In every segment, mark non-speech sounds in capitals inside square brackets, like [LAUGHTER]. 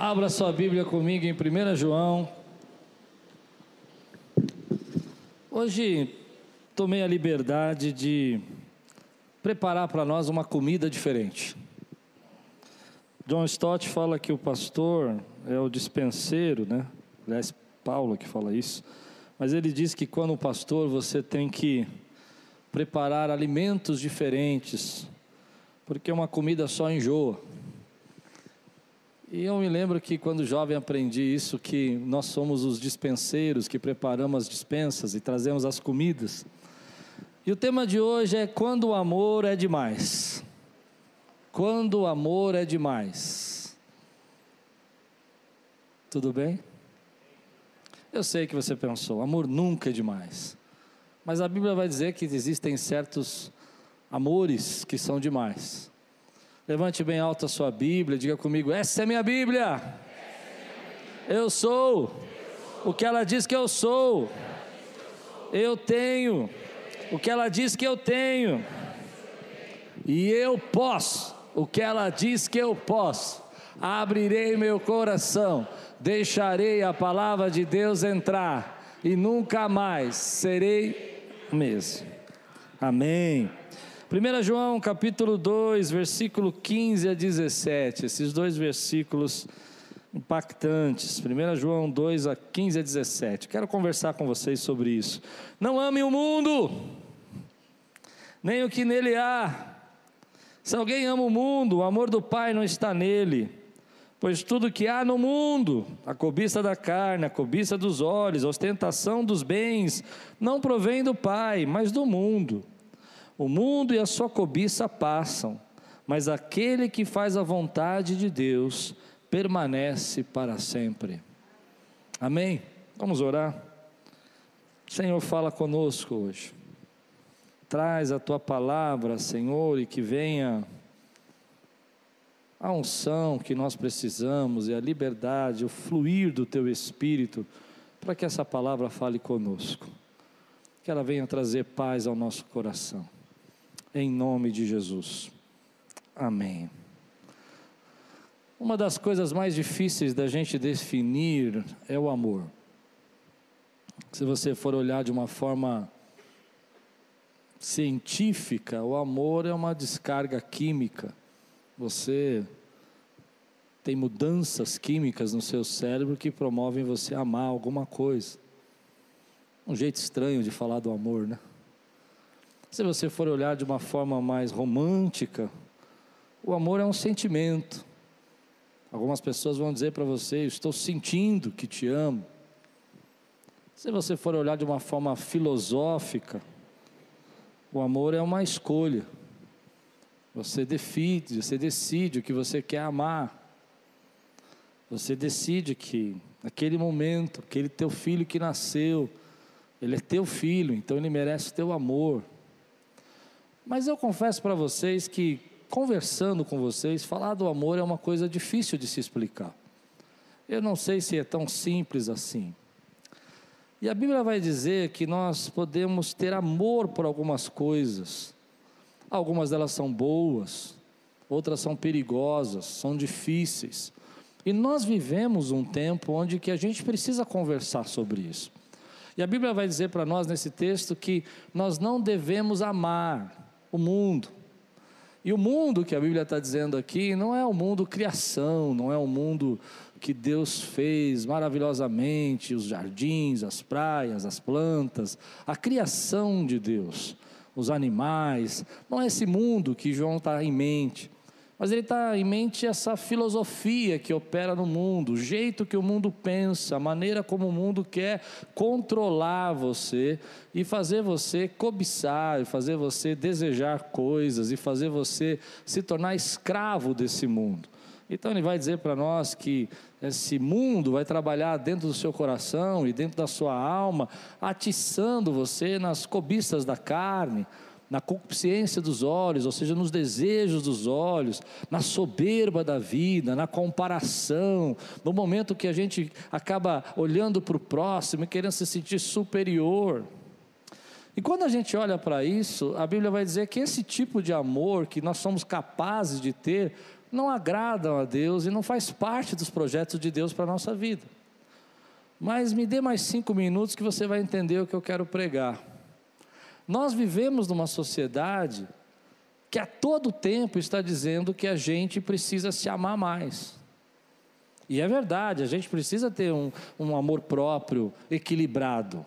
Abra sua Bíblia comigo em 1 João. Hoje tomei a liberdade de preparar para nós uma comida diferente. John Stott fala que o pastor é o dispenseiro, né? Aliás, Paulo que fala isso. Mas ele diz que quando o pastor você tem que preparar alimentos diferentes, porque uma comida só enjoa. E eu me lembro que quando jovem aprendi isso, que nós somos os dispenseiros que preparamos as dispensas e trazemos as comidas. E o tema de hoje é quando o amor é demais. Quando o amor é demais. Tudo bem? Eu sei que você pensou, amor nunca é demais. Mas a Bíblia vai dizer que existem certos amores que são demais. Levante bem alto a sua Bíblia, diga comigo: essa é minha Bíblia. Eu sou o que ela diz que eu sou. Eu tenho o que ela diz que eu tenho. E eu posso o que ela diz que eu posso. Abrirei meu coração, deixarei a palavra de Deus entrar e nunca mais serei mesmo. Amém. 1 João capítulo 2, versículo 15 a 17, esses dois versículos impactantes. 1 João 2 a 15 a 17. Quero conversar com vocês sobre isso. Não ame o mundo, nem o que nele há. Se alguém ama o mundo, o amor do Pai não está nele. Pois tudo que há no mundo, a cobiça da carne, a cobiça dos olhos, a ostentação dos bens, não provém do Pai, mas do mundo. O mundo e a sua cobiça passam, mas aquele que faz a vontade de Deus permanece para sempre. Amém? Vamos orar. Senhor, fala conosco hoje. Traz a tua palavra, Senhor, e que venha a unção que nós precisamos e a liberdade, o fluir do teu espírito, para que essa palavra fale conosco. Que ela venha trazer paz ao nosso coração em nome de Jesus. Amém. Uma das coisas mais difíceis da gente definir é o amor. Se você for olhar de uma forma científica, o amor é uma descarga química. Você tem mudanças químicas no seu cérebro que promovem você amar alguma coisa. Um jeito estranho de falar do amor, né? Se você for olhar de uma forma mais romântica, o amor é um sentimento. Algumas pessoas vão dizer para você: Estou sentindo que te amo. Se você for olhar de uma forma filosófica, o amor é uma escolha. Você decide, você decide o que você quer amar. Você decide que naquele momento, aquele teu filho que nasceu, ele é teu filho, então ele merece teu amor. Mas eu confesso para vocês que, conversando com vocês, falar do amor é uma coisa difícil de se explicar. Eu não sei se é tão simples assim. E a Bíblia vai dizer que nós podemos ter amor por algumas coisas. Algumas delas são boas, outras são perigosas, são difíceis. E nós vivemos um tempo onde que a gente precisa conversar sobre isso. E a Bíblia vai dizer para nós nesse texto que nós não devemos amar o mundo. E o mundo que a Bíblia está dizendo aqui não é o mundo criação, não é o mundo que Deus fez maravilhosamente, os jardins, as praias, as plantas, a criação de Deus, os animais. Não é esse mundo que João está em mente. Mas ele está em mente essa filosofia que opera no mundo, o jeito que o mundo pensa, a maneira como o mundo quer controlar você e fazer você cobiçar, e fazer você desejar coisas e fazer você se tornar escravo desse mundo. Então ele vai dizer para nós que esse mundo vai trabalhar dentro do seu coração e dentro da sua alma, atiçando você nas cobiças da carne na concupiscência dos olhos, ou seja, nos desejos dos olhos, na soberba da vida, na comparação, no momento que a gente acaba olhando para o próximo e querendo se sentir superior. E quando a gente olha para isso, a Bíblia vai dizer que esse tipo de amor que nós somos capazes de ter não agradam a Deus e não faz parte dos projetos de Deus para a nossa vida. Mas me dê mais cinco minutos que você vai entender o que eu quero pregar. Nós vivemos numa sociedade que a todo tempo está dizendo que a gente precisa se amar mais. E é verdade, a gente precisa ter um, um amor próprio equilibrado.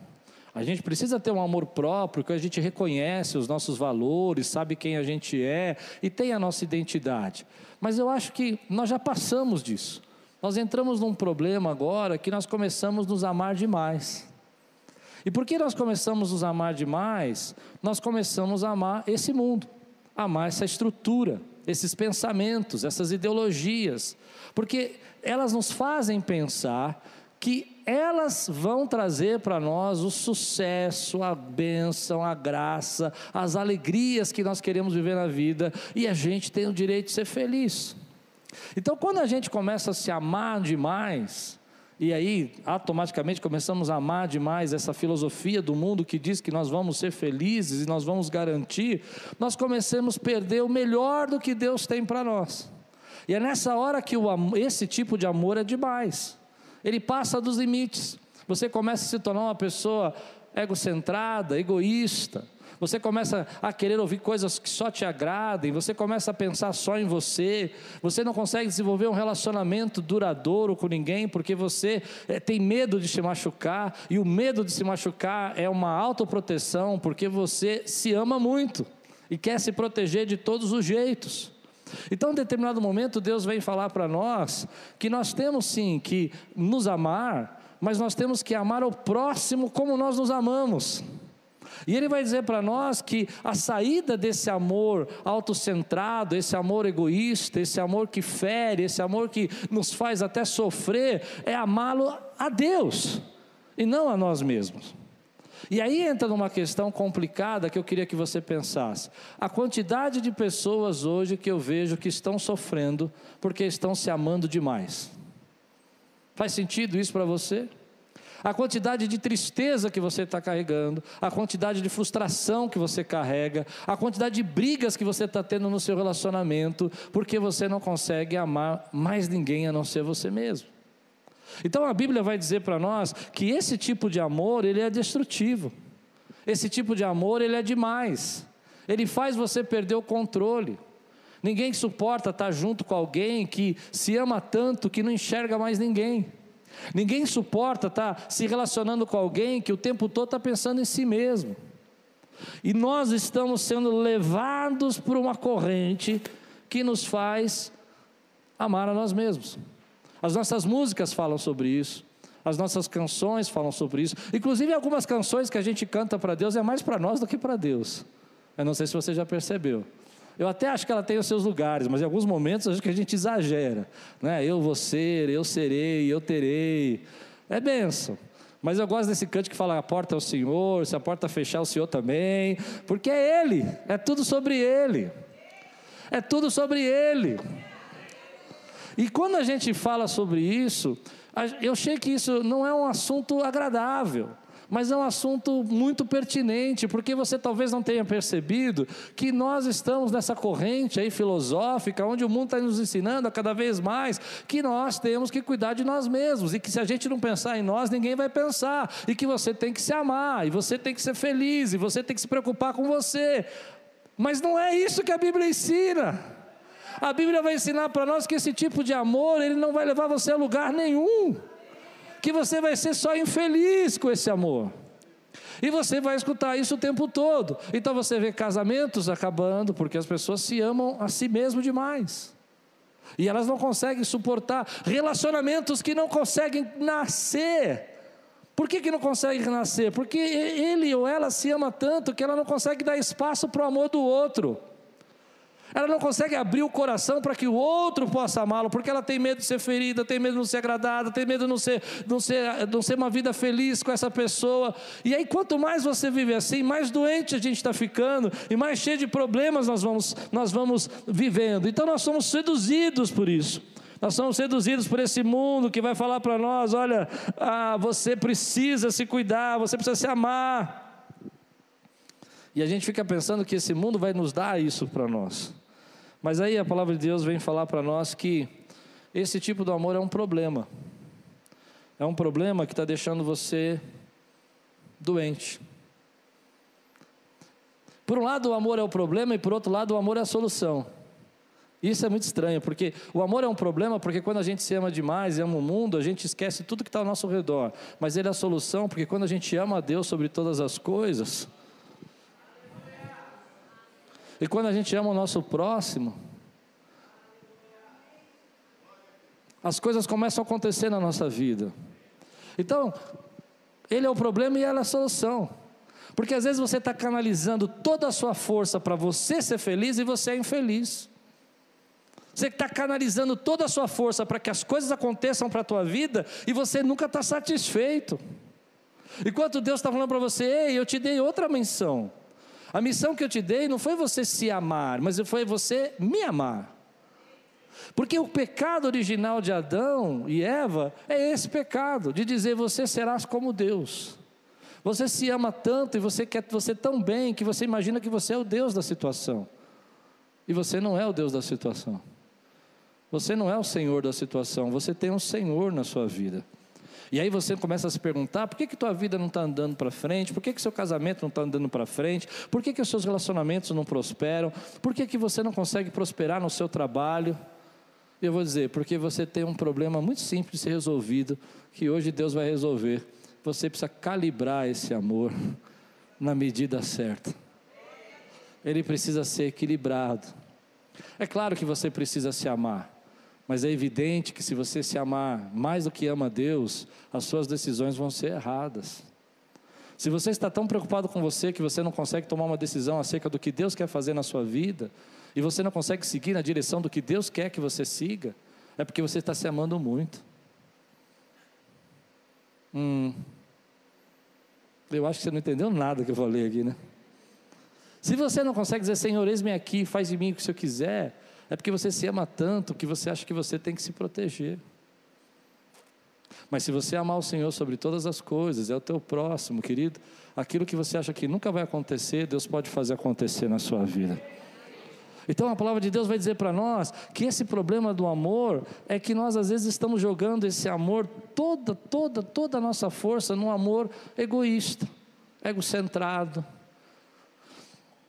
A gente precisa ter um amor próprio, que a gente reconhece os nossos valores, sabe quem a gente é e tem a nossa identidade. Mas eu acho que nós já passamos disso. Nós entramos num problema agora que nós começamos a nos amar demais. E por que nós começamos a nos amar demais? Nós começamos a amar esse mundo, amar essa estrutura, esses pensamentos, essas ideologias, porque elas nos fazem pensar que elas vão trazer para nós o sucesso, a bênção, a graça, as alegrias que nós queremos viver na vida e a gente tem o direito de ser feliz. Então, quando a gente começa a se amar demais, e aí automaticamente começamos a amar demais essa filosofia do mundo que diz que nós vamos ser felizes e nós vamos garantir, nós começamos a perder o melhor do que Deus tem para nós. E é nessa hora que o, esse tipo de amor é demais ele passa dos limites. Você começa a se tornar uma pessoa egocentrada, egoísta. Você começa a querer ouvir coisas que só te agradem, você começa a pensar só em você, você não consegue desenvolver um relacionamento duradouro com ninguém porque você é, tem medo de se machucar, e o medo de se machucar é uma autoproteção porque você se ama muito e quer se proteger de todos os jeitos. Então, em determinado momento, Deus vem falar para nós que nós temos sim que nos amar, mas nós temos que amar o próximo como nós nos amamos. E ele vai dizer para nós que a saída desse amor autocentrado, esse amor egoísta, esse amor que fere, esse amor que nos faz até sofrer, é amá-lo a Deus e não a nós mesmos. E aí entra numa questão complicada que eu queria que você pensasse. A quantidade de pessoas hoje que eu vejo que estão sofrendo porque estão se amando demais. Faz sentido isso para você? A quantidade de tristeza que você está carregando, a quantidade de frustração que você carrega, a quantidade de brigas que você está tendo no seu relacionamento, porque você não consegue amar mais ninguém a não ser você mesmo. Então a Bíblia vai dizer para nós que esse tipo de amor, ele é destrutivo. Esse tipo de amor, ele é demais. Ele faz você perder o controle. Ninguém suporta estar junto com alguém que se ama tanto que não enxerga mais ninguém. Ninguém suporta estar se relacionando com alguém que o tempo todo está pensando em si mesmo. E nós estamos sendo levados por uma corrente que nos faz amar a nós mesmos. As nossas músicas falam sobre isso. As nossas canções falam sobre isso. Inclusive, algumas canções que a gente canta para Deus é mais para nós do que para Deus. Eu não sei se você já percebeu. Eu até acho que ela tem os seus lugares, mas em alguns momentos acho que a gente exagera. Né? Eu vou ser, eu serei, eu terei. É benção. Mas eu gosto desse canto que fala: a porta é o Senhor, se a porta fechar, o Senhor também. Porque é Ele, é tudo sobre Ele. É tudo sobre Ele. E quando a gente fala sobre isso, eu sei que isso não é um assunto agradável, mas é um assunto muito pertinente, porque você talvez não tenha percebido que nós estamos nessa corrente aí filosófica, onde o mundo está nos ensinando a cada vez mais que nós temos que cuidar de nós mesmos, e que se a gente não pensar em nós, ninguém vai pensar, e que você tem que se amar, e você tem que ser feliz, e você tem que se preocupar com você. Mas não é isso que a Bíblia ensina. A Bíblia vai ensinar para nós que esse tipo de amor, ele não vai levar você a lugar nenhum. Que você vai ser só infeliz com esse amor. E você vai escutar isso o tempo todo. Então você vê casamentos acabando porque as pessoas se amam a si mesmo demais. E elas não conseguem suportar relacionamentos que não conseguem nascer. Por que, que não consegue nascer? Porque ele ou ela se ama tanto que ela não consegue dar espaço para o amor do outro. Ela não consegue abrir o coração para que o outro possa amá-lo, porque ela tem medo de ser ferida, tem medo de não ser agradada, tem medo de não ser, não ser, não ser uma vida feliz com essa pessoa. E aí, quanto mais você vive assim, mais doente a gente está ficando e mais cheio de problemas nós vamos, nós vamos vivendo. Então, nós somos seduzidos por isso. Nós somos seduzidos por esse mundo que vai falar para nós: olha, ah, você precisa se cuidar, você precisa se amar. E a gente fica pensando que esse mundo vai nos dar isso para nós. Mas aí a palavra de Deus vem falar para nós que esse tipo de amor é um problema. É um problema que está deixando você doente. Por um lado, o amor é o problema, e por outro lado, o amor é a solução. Isso é muito estranho, porque o amor é um problema, porque quando a gente se ama demais ama o mundo, a gente esquece tudo que está ao nosso redor. Mas ele é a solução, porque quando a gente ama a Deus sobre todas as coisas, e quando a gente ama o nosso próximo, as coisas começam a acontecer na nossa vida. Então, ele é o problema e ela é a solução. Porque às vezes você está canalizando toda a sua força para você ser feliz e você é infeliz. Você está canalizando toda a sua força para que as coisas aconteçam para a tua vida e você nunca está satisfeito. Enquanto Deus está falando para você, ei, eu te dei outra missão. A missão que eu te dei não foi você se amar, mas foi você me amar. Porque o pecado original de Adão e Eva é esse pecado, de dizer você serás como Deus. Você se ama tanto e você quer você tão bem que você imagina que você é o Deus da situação. E você não é o Deus da situação. Você não é o Senhor da situação, você tem um Senhor na sua vida. E aí você começa a se perguntar: por que, que tua vida não está andando para frente? Por que, que seu casamento não está andando para frente? Por que, que os seus relacionamentos não prosperam? Por que, que você não consegue prosperar no seu trabalho? Eu vou dizer, porque você tem um problema muito simples de ser resolvido, que hoje Deus vai resolver. Você precisa calibrar esse amor na medida certa. Ele precisa ser equilibrado. É claro que você precisa se amar. Mas é evidente que se você se amar mais do que ama Deus, as suas decisões vão ser erradas. Se você está tão preocupado com você que você não consegue tomar uma decisão acerca do que Deus quer fazer na sua vida, e você não consegue seguir na direção do que Deus quer que você siga, é porque você está se amando muito. Hum. Eu acho que você não entendeu nada que eu falei aqui, né? Se você não consegue dizer, Senhor, eis-me aqui, faz de mim o que o Senhor quiser, é porque você se ama tanto que você acha que você tem que se proteger. Mas se você amar o Senhor sobre todas as coisas, é o teu próximo, querido, aquilo que você acha que nunca vai acontecer, Deus pode fazer acontecer na sua vida. Então a palavra de Deus vai dizer para nós que esse problema do amor é que nós às vezes estamos jogando esse amor, toda, toda, toda a nossa força num amor egoísta, egocentrado,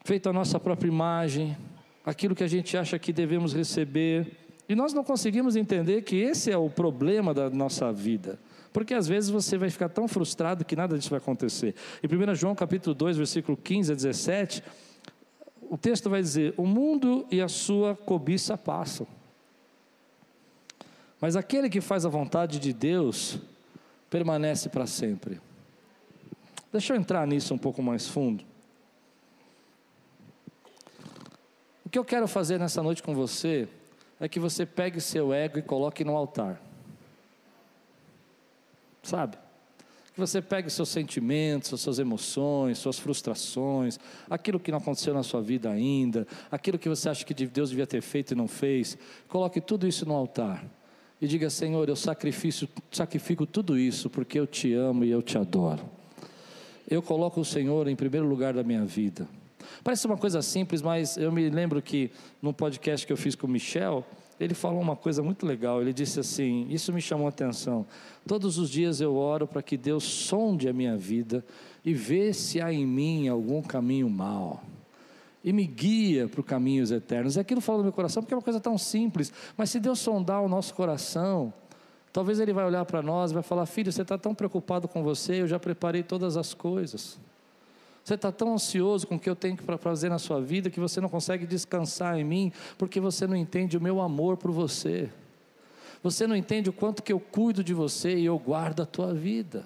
feito a nossa própria imagem, aquilo que a gente acha que devemos receber. E nós não conseguimos entender que esse é o problema da nossa vida. Porque às vezes você vai ficar tão frustrado que nada disso vai acontecer. Em 1 João capítulo 2, versículo 15 a 17, o texto vai dizer: O mundo e a sua cobiça passam. Mas aquele que faz a vontade de Deus permanece para sempre. Deixa eu entrar nisso um pouco mais fundo. Que eu quero fazer nessa noite com você é que você pegue seu ego e coloque no altar. Sabe? Que você pegue seus sentimentos, suas emoções, suas frustrações, aquilo que não aconteceu na sua vida ainda, aquilo que você acha que Deus devia ter feito e não fez. Coloque tudo isso no altar e diga: Senhor, eu sacrifico, sacrifico tudo isso porque eu te amo e eu te adoro. Eu coloco o Senhor em primeiro lugar da minha vida. Parece uma coisa simples, mas eu me lembro que no podcast que eu fiz com o Michel, ele falou uma coisa muito legal. Ele disse assim: Isso me chamou a atenção. Todos os dias eu oro para que Deus sonde a minha vida e vê se há em mim algum caminho mal. E me guia para os caminhos eternos. E aquilo falou no meu coração, porque é uma coisa tão simples. Mas se Deus sondar o nosso coração, talvez Ele vai olhar para nós e vai falar: Filho, você está tão preocupado com você, eu já preparei todas as coisas. Você está tão ansioso com o que eu tenho para fazer na sua vida que você não consegue descansar em mim, porque você não entende o meu amor por você. Você não entende o quanto que eu cuido de você e eu guardo a tua vida.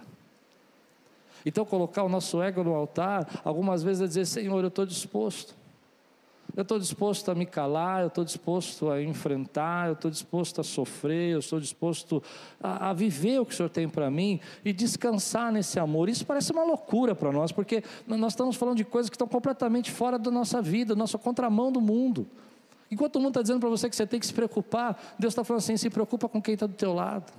Então, colocar o nosso ego no altar, algumas vezes é dizer: Senhor, eu estou disposto. Eu estou disposto a me calar, eu estou disposto a enfrentar, eu estou disposto a sofrer, eu estou disposto a, a viver o que o Senhor tem para mim e descansar nesse amor. Isso parece uma loucura para nós, porque nós estamos falando de coisas que estão completamente fora da nossa vida, nossa contramão do mundo. Enquanto o mundo está dizendo para você que você tem que se preocupar, Deus está falando assim: se preocupa com quem está do teu lado.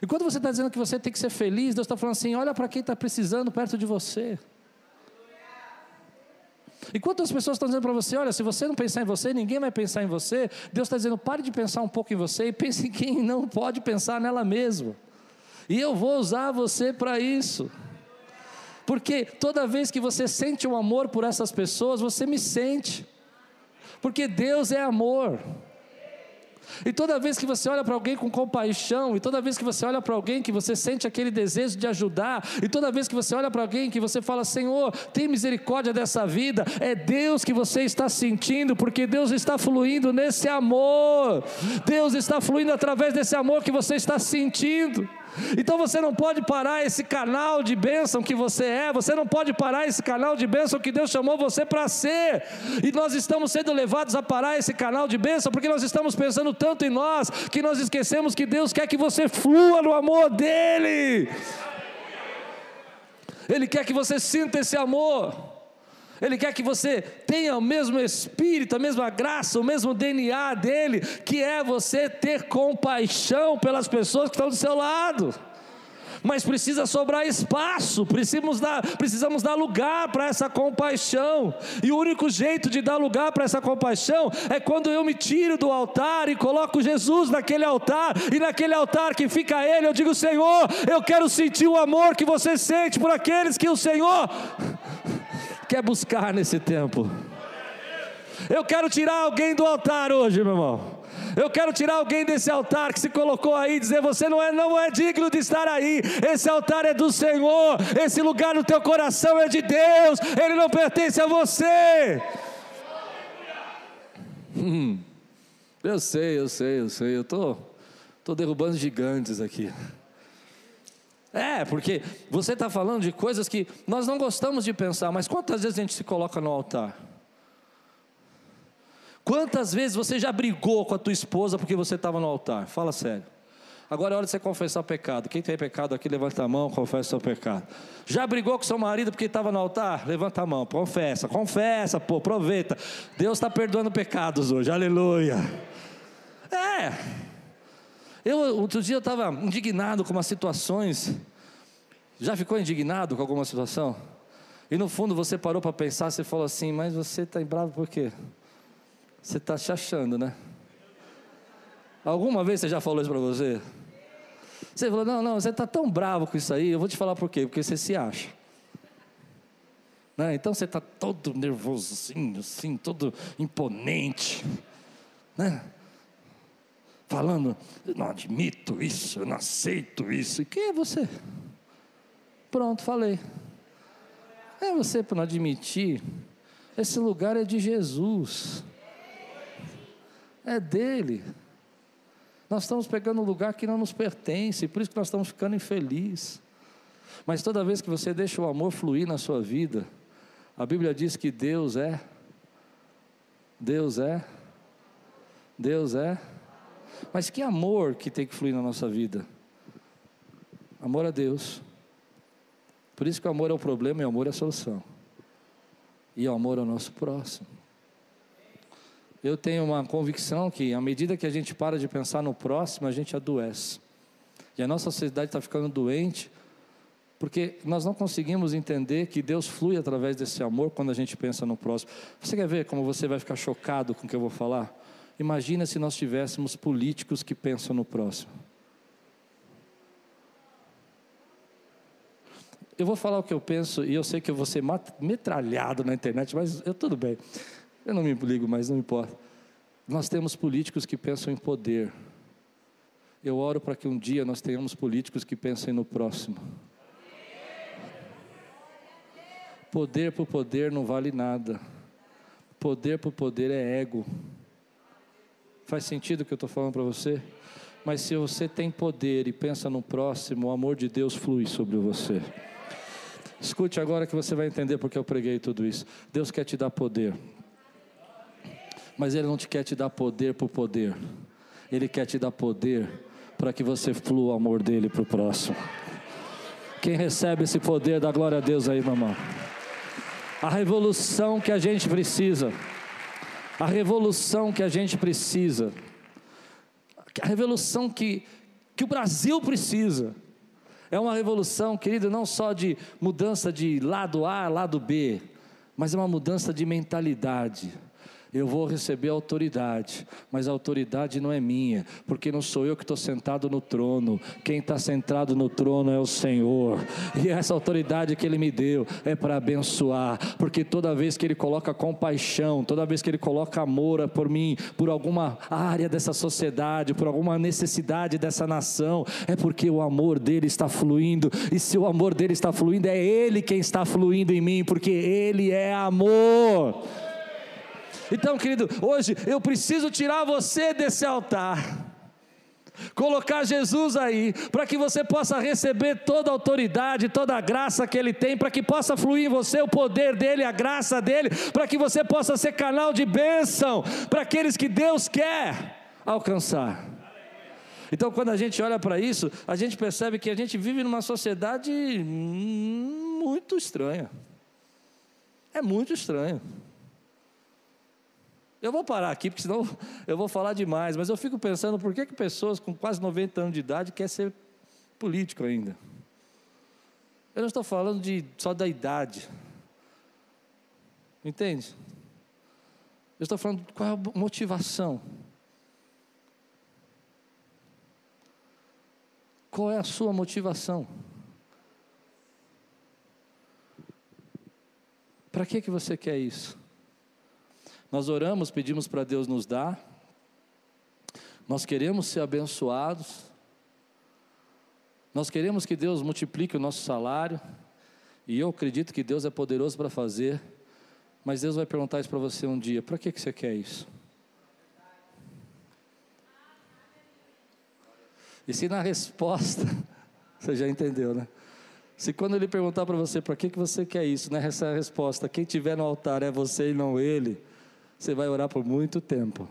E quando você está dizendo que você tem que ser feliz, Deus está falando assim: olha para quem está precisando perto de você. Enquanto as pessoas estão dizendo para você, olha, se você não pensar em você, ninguém vai pensar em você, Deus está dizendo, pare de pensar um pouco em você e pense em quem não pode pensar nela mesma. E eu vou usar você para isso. Porque toda vez que você sente um amor por essas pessoas, você me sente. Porque Deus é amor. E toda vez que você olha para alguém com compaixão, e toda vez que você olha para alguém que você sente aquele desejo de ajudar, e toda vez que você olha para alguém que você fala, Senhor, tem misericórdia dessa vida, é Deus que você está sentindo, porque Deus está fluindo nesse amor, Deus está fluindo através desse amor que você está sentindo. Então você não pode parar esse canal de bênção que você é, você não pode parar esse canal de bênção que Deus chamou você para ser. E nós estamos sendo levados a parar esse canal de bênção porque nós estamos pensando tanto em nós que nós esquecemos que Deus quer que você flua no amor dEle. Ele quer que você sinta esse amor. Ele quer que você tenha o mesmo espírito, a mesma graça, o mesmo DNA dele, que é você ter compaixão pelas pessoas que estão do seu lado. Mas precisa sobrar espaço, precisamos dar, precisamos dar lugar para essa compaixão, e o único jeito de dar lugar para essa compaixão é quando eu me tiro do altar e coloco Jesus naquele altar, e naquele altar que fica Ele, eu digo: Senhor, eu quero sentir o amor que você sente por aqueles que o Senhor quer buscar nesse tempo. Eu quero tirar alguém do altar hoje, meu irmão. Eu quero tirar alguém desse altar que se colocou aí, dizer você não é não é digno de estar aí. Esse altar é do Senhor. Esse lugar no teu coração é de Deus. Ele não pertence a você. Hum, eu sei, eu sei, eu sei. Eu tô, tô derrubando gigantes aqui. É, porque você está falando de coisas que nós não gostamos de pensar, mas quantas vezes a gente se coloca no altar? Quantas vezes você já brigou com a tua esposa porque você estava no altar? Fala sério. Agora é hora de você confessar o pecado. Quem tem pecado aqui, levanta a mão, confessa o seu pecado. Já brigou com seu marido porque estava no altar? Levanta a mão, confessa, confessa, pô, aproveita. Deus está perdoando pecados hoje, aleluia. É, eu, outro dia eu estava indignado com umas situações. Já ficou indignado com alguma situação? E no fundo você parou para pensar, você falou assim, mas você está bravo por quê? Você está se achando, né? Alguma vez você já falou isso para você? Você falou, não, não, você está tão bravo com isso aí, eu vou te falar por quê, porque você se acha. Né? Então você está todo nervosinho, assim, todo imponente. Né? falando, não admito isso, eu não aceito isso. E quem é você? Pronto, falei. É você para não admitir. Esse lugar é de Jesus. É dele. Nós estamos pegando um lugar que não nos pertence, por isso que nós estamos ficando infelizes. Mas toda vez que você deixa o amor fluir na sua vida, a Bíblia diz que Deus é, Deus é, Deus é mas que amor que tem que fluir na nossa vida? Amor a Deus. Por isso que o amor é o problema e o amor é a solução. E o amor ao nosso próximo. Eu tenho uma convicção que, à medida que a gente para de pensar no próximo, a gente adoece. E a nossa sociedade está ficando doente, porque nós não conseguimos entender que Deus flui através desse amor quando a gente pensa no próximo. Você quer ver como você vai ficar chocado com o que eu vou falar? Imagina se nós tivéssemos políticos que pensam no próximo. Eu vou falar o que eu penso e eu sei que eu vou ser metralhado na internet, mas eu tudo bem. Eu não me ligo mais, não importa. Nós temos políticos que pensam em poder. Eu oro para que um dia nós tenhamos políticos que pensem no próximo. Poder por poder não vale nada. Poder por poder é ego. Faz sentido o que eu estou falando para você? Mas se você tem poder e pensa no próximo, o amor de Deus flui sobre você. Escute agora que você vai entender porque eu preguei tudo isso. Deus quer te dar poder, mas Ele não te quer te dar poder por poder, Ele quer te dar poder para que você flua o amor dele para o próximo. Quem recebe esse poder, dá glória a Deus aí, mamãe. A revolução que a gente precisa a revolução que a gente precisa, a revolução que, que o Brasil precisa, é uma revolução, querido, não só de mudança de lado A, lado B, mas é uma mudança de mentalidade. Eu vou receber autoridade, mas a autoridade não é minha, porque não sou eu que estou sentado no trono, quem está sentado no trono é o Senhor, e essa autoridade que Ele me deu é para abençoar, porque toda vez que Ele coloca compaixão, toda vez que Ele coloca amor por mim, por alguma área dessa sociedade, por alguma necessidade dessa nação, é porque o amor dele está fluindo, e se o amor dele está fluindo, é Ele quem está fluindo em mim, porque Ele é amor. Então, querido, hoje eu preciso tirar você desse altar. Colocar Jesus aí, para que você possa receber toda a autoridade, toda a graça que Ele tem, para que possa fluir em você o poder dEle, a graça dEle, para que você possa ser canal de bênção para aqueles que Deus quer alcançar. Então, quando a gente olha para isso, a gente percebe que a gente vive numa sociedade muito estranha. É muito estranho. Eu vou parar aqui, porque senão [LAUGHS] eu vou falar demais, mas eu fico pensando por que, que pessoas com quase 90 anos de idade querem ser político ainda. Eu não estou falando de, só da idade. Entende? Eu estou falando de qual é a motivação. Qual é a sua motivação? Para que, que você quer isso? Nós oramos, pedimos para Deus nos dar, nós queremos ser abençoados, nós queremos que Deus multiplique o nosso salário, e eu acredito que Deus é poderoso para fazer, mas Deus vai perguntar isso para você um dia: para que, que você quer isso? E se na resposta, [LAUGHS] você já entendeu, né? Se quando ele perguntar para você para que, que você quer isso, né? resposta, quem tiver no altar é você e não ele, você vai orar por muito tempo.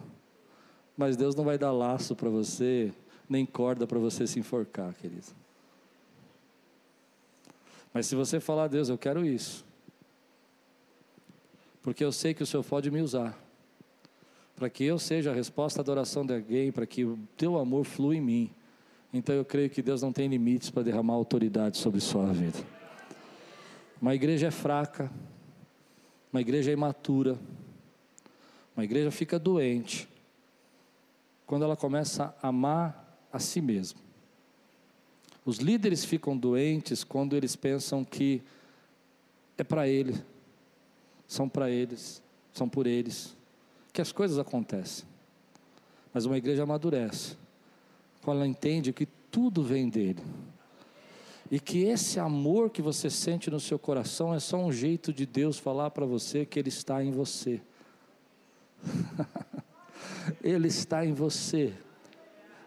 Mas Deus não vai dar laço para você, nem corda para você se enforcar, querido. Mas se você falar, Deus, eu quero isso. Porque eu sei que o Senhor pode me usar. Para que eu seja a resposta à adoração de alguém, para que o teu amor flua em mim. Então eu creio que Deus não tem limites para derramar autoridade sobre sua vida. Uma igreja é fraca, uma igreja é imatura, uma igreja fica doente quando ela começa a amar a si mesma. Os líderes ficam doentes quando eles pensam que é para ele, são para eles, são por eles, que as coisas acontecem. Mas uma igreja amadurece quando ela entende que tudo vem dele. E que esse amor que você sente no seu coração é só um jeito de Deus falar para você que Ele está em você. [LAUGHS] Ele está em você.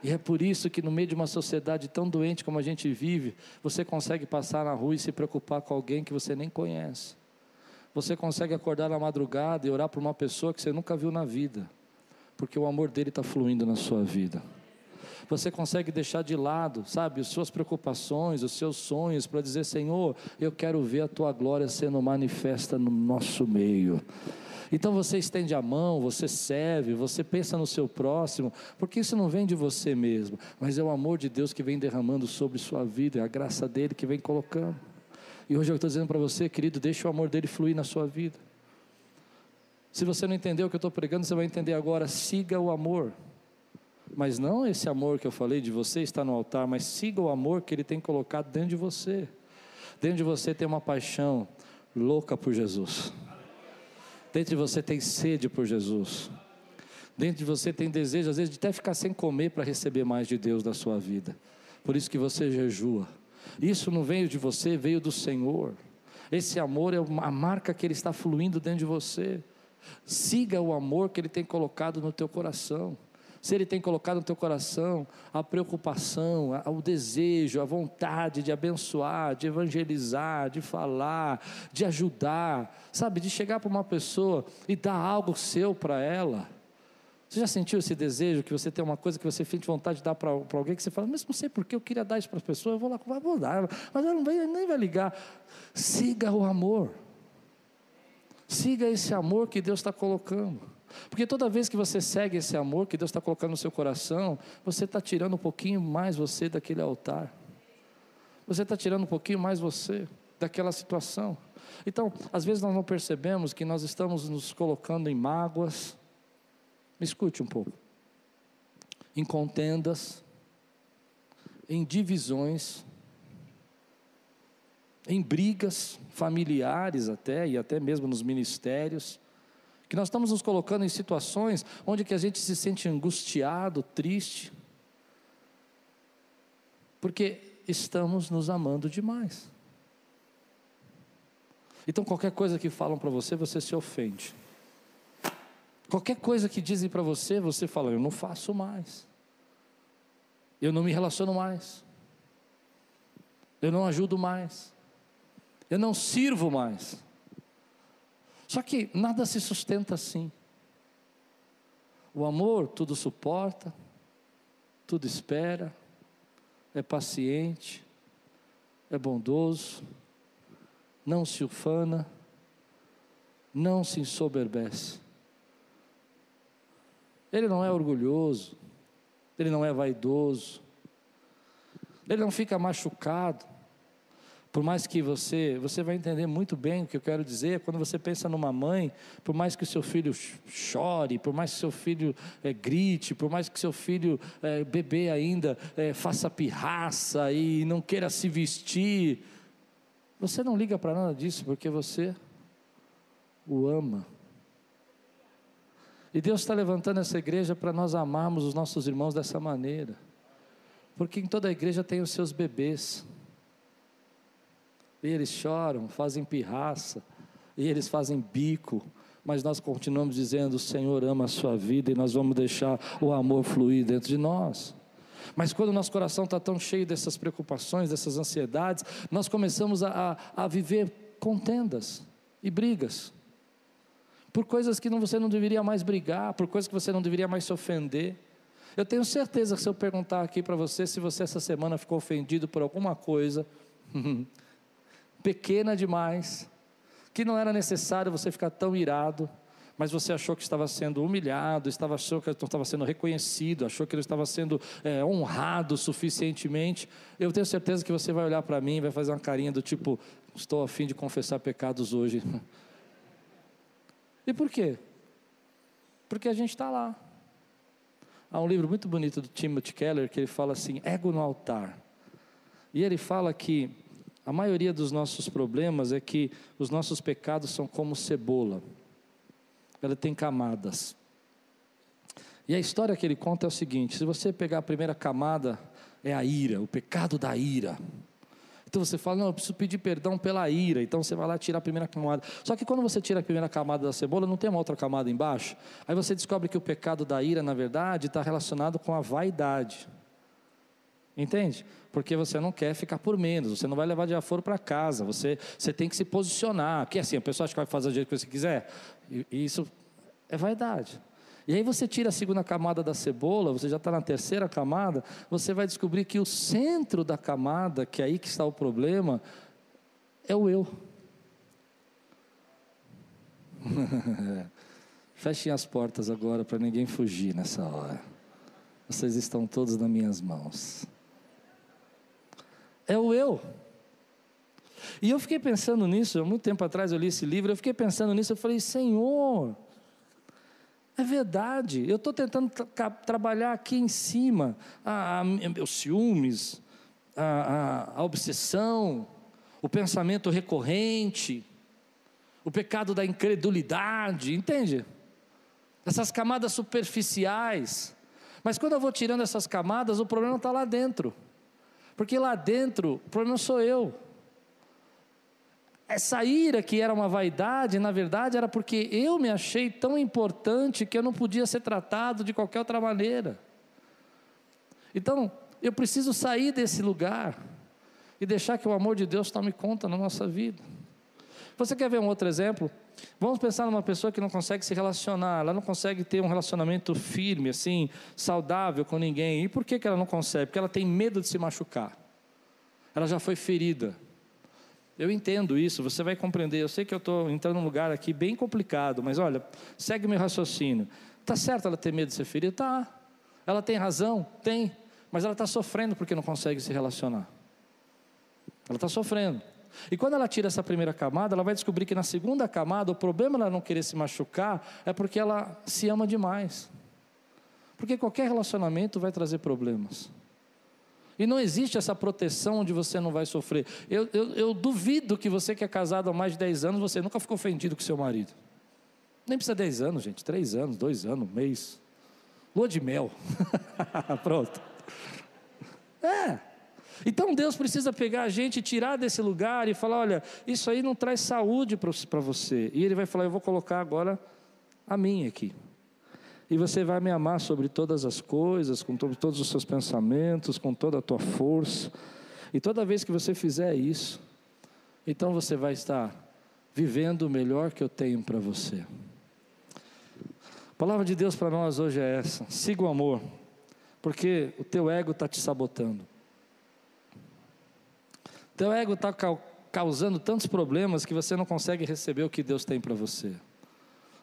E é por isso que, no meio de uma sociedade tão doente como a gente vive, você consegue passar na rua e se preocupar com alguém que você nem conhece. Você consegue acordar na madrugada e orar por uma pessoa que você nunca viu na vida, porque o amor dele está fluindo na sua vida. Você consegue deixar de lado, sabe, as suas preocupações, os seus sonhos, para dizer: Senhor, eu quero ver a tua glória sendo manifesta no nosso meio. Então você estende a mão, você serve, você pensa no seu próximo, porque isso não vem de você mesmo, mas é o amor de Deus que vem derramando sobre sua vida, é a graça dele que vem colocando. E hoje eu estou dizendo para você, querido, deixe o amor dele fluir na sua vida. Se você não entendeu o que eu estou pregando, você vai entender agora. Siga o amor. Mas não esse amor que eu falei de você está no altar, mas siga o amor que ele tem colocado dentro de você. Dentro de você tem uma paixão louca por Jesus. Dentro de você tem sede por Jesus. Dentro de você tem desejo, às vezes, de até ficar sem comer para receber mais de Deus na sua vida. Por isso que você jejua. Isso não veio de você, veio do Senhor. Esse amor é a marca que Ele está fluindo dentro de você. Siga o amor que Ele tem colocado no teu coração se Ele tem colocado no teu coração a preocupação, o desejo, a vontade de abençoar, de evangelizar, de falar, de ajudar, sabe, de chegar para uma pessoa e dar algo seu para ela. Você já sentiu esse desejo que você tem uma coisa que você sente vontade de dar para alguém que você fala, mas não sei por que eu queria dar isso para as pessoas, eu vou lá, vou dar, mas ela não vai, nem vai ligar. Siga o amor. Siga esse amor que Deus está colocando. Porque toda vez que você segue esse amor que Deus está colocando no seu coração, você está tirando um pouquinho mais você daquele altar. Você está tirando um pouquinho mais você daquela situação. Então, às vezes nós não percebemos que nós estamos nos colocando em mágoas. Me escute um pouco. Em contendas, em divisões, em brigas familiares até e até mesmo nos ministérios, que nós estamos nos colocando em situações onde que a gente se sente angustiado, triste, porque estamos nos amando demais. Então qualquer coisa que falam para você, você se ofende. Qualquer coisa que dizem para você, você fala, eu não faço mais. Eu não me relaciono mais. Eu não ajudo mais. Eu não sirvo mais. Só que nada se sustenta assim. O amor tudo suporta, tudo espera, é paciente, é bondoso, não se ufana, não se ensoberbece. Ele não é orgulhoso, ele não é vaidoso, ele não fica machucado. Por mais que você, você vai entender muito bem o que eu quero dizer, quando você pensa numa mãe, por mais que o seu filho chore, por mais que seu filho é, grite, por mais que seu filho é, bebê ainda é, faça pirraça e não queira se vestir, você não liga para nada disso, porque você o ama. E Deus está levantando essa igreja para nós amarmos os nossos irmãos dessa maneira. Porque em toda a igreja tem os seus bebês. E eles choram, fazem pirraça, e eles fazem bico, mas nós continuamos dizendo: o Senhor ama a sua vida e nós vamos deixar o amor fluir dentro de nós. Mas quando o nosso coração está tão cheio dessas preocupações, dessas ansiedades, nós começamos a, a, a viver contendas e brigas por coisas que não, você não deveria mais brigar, por coisas que você não deveria mais se ofender. Eu tenho certeza que se eu perguntar aqui para você se você essa semana ficou ofendido por alguma coisa [LAUGHS] pequena demais, que não era necessário você ficar tão irado, mas você achou que estava sendo humilhado, estava achou que não estava sendo reconhecido, achou que ele estava sendo é, honrado suficientemente. Eu tenho certeza que você vai olhar para mim vai fazer uma carinha do tipo: estou a fim de confessar pecados hoje. [LAUGHS] E por quê? Porque a gente está lá. Há um livro muito bonito do Timothy Keller que ele fala assim: ego no altar. E ele fala que a maioria dos nossos problemas é que os nossos pecados são como cebola, ela tem camadas. E a história que ele conta é o seguinte: se você pegar a primeira camada, é a ira, o pecado da ira. Então você fala, não, eu preciso pedir perdão pela ira. Então você vai lá tirar a primeira camada. Só que quando você tira a primeira camada da cebola, não tem uma outra camada embaixo. Aí você descobre que o pecado da ira, na verdade, está relacionado com a vaidade. Entende? Porque você não quer ficar por menos, você não vai levar de aforo para casa, você, você tem que se posicionar. Porque assim, a pessoa acha que vai fazer do jeito que você quiser. E, e isso é vaidade. E aí você tira a segunda camada da cebola, você já está na terceira camada, você vai descobrir que o centro da camada, que é aí que está o problema, é o eu. [LAUGHS] Fechem as portas agora para ninguém fugir nessa hora. Vocês estão todos nas minhas mãos. É o eu. E eu fiquei pensando nisso, há muito tempo atrás eu li esse livro, eu fiquei pensando nisso, eu falei, Senhor, é verdade, eu estou tentando tra trabalhar aqui em cima a, a, os ciúmes, a, a, a obsessão, o pensamento recorrente, o pecado da incredulidade, entende? Essas camadas superficiais. Mas quando eu vou tirando essas camadas, o problema está lá dentro. Porque lá dentro, o problema sou eu. Essa ira que era uma vaidade, na verdade, era porque eu me achei tão importante que eu não podia ser tratado de qualquer outra maneira. Então, eu preciso sair desse lugar e deixar que o amor de Deus tome conta na nossa vida. Você quer ver um outro exemplo? Vamos pensar numa pessoa que não consegue se relacionar, ela não consegue ter um relacionamento firme, assim, saudável com ninguém. E por que, que ela não consegue? Porque ela tem medo de se machucar. Ela já foi ferida. Eu entendo isso, você vai compreender. Eu sei que eu estou entrando num lugar aqui bem complicado, mas olha, segue meu raciocínio. Está certo ela ter medo de ser ferida? Tá. Ela tem razão? Tem. Mas ela está sofrendo porque não consegue se relacionar. Ela está sofrendo. E quando ela tira essa primeira camada, ela vai descobrir que na segunda camada, o problema dela não querer se machucar é porque ela se ama demais. Porque qualquer relacionamento vai trazer problemas. E não existe essa proteção onde você não vai sofrer. Eu, eu, eu, duvido que você que é casado há mais de 10 anos, você nunca ficou ofendido com seu marido. Nem precisa 10 anos, gente. 3 anos, 2 anos, um mês. Lua de mel. [LAUGHS] Pronto. É. Então Deus precisa pegar a gente, tirar desse lugar e falar: olha, isso aí não traz saúde para você. E Ele vai falar: eu vou colocar agora a minha aqui. E você vai me amar sobre todas as coisas, com todos os seus pensamentos, com toda a tua força. E toda vez que você fizer isso, então você vai estar vivendo o melhor que eu tenho para você. A palavra de Deus para nós hoje é essa: siga o amor, porque o teu ego está te sabotando. Teu ego está causando tantos problemas que você não consegue receber o que Deus tem para você.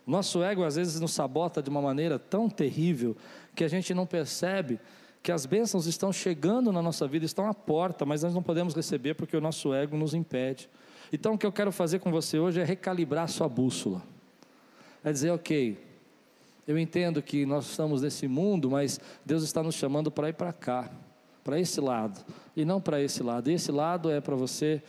Nosso ego às vezes nos sabota de uma maneira tão terrível que a gente não percebe que as bênçãos estão chegando na nossa vida, estão à porta, mas nós não podemos receber porque o nosso ego nos impede. Então o que eu quero fazer com você hoje é recalibrar sua bússola. É dizer, ok, eu entendo que nós estamos nesse mundo, mas Deus está nos chamando para ir para cá para esse lado e não para esse lado. Esse lado é para você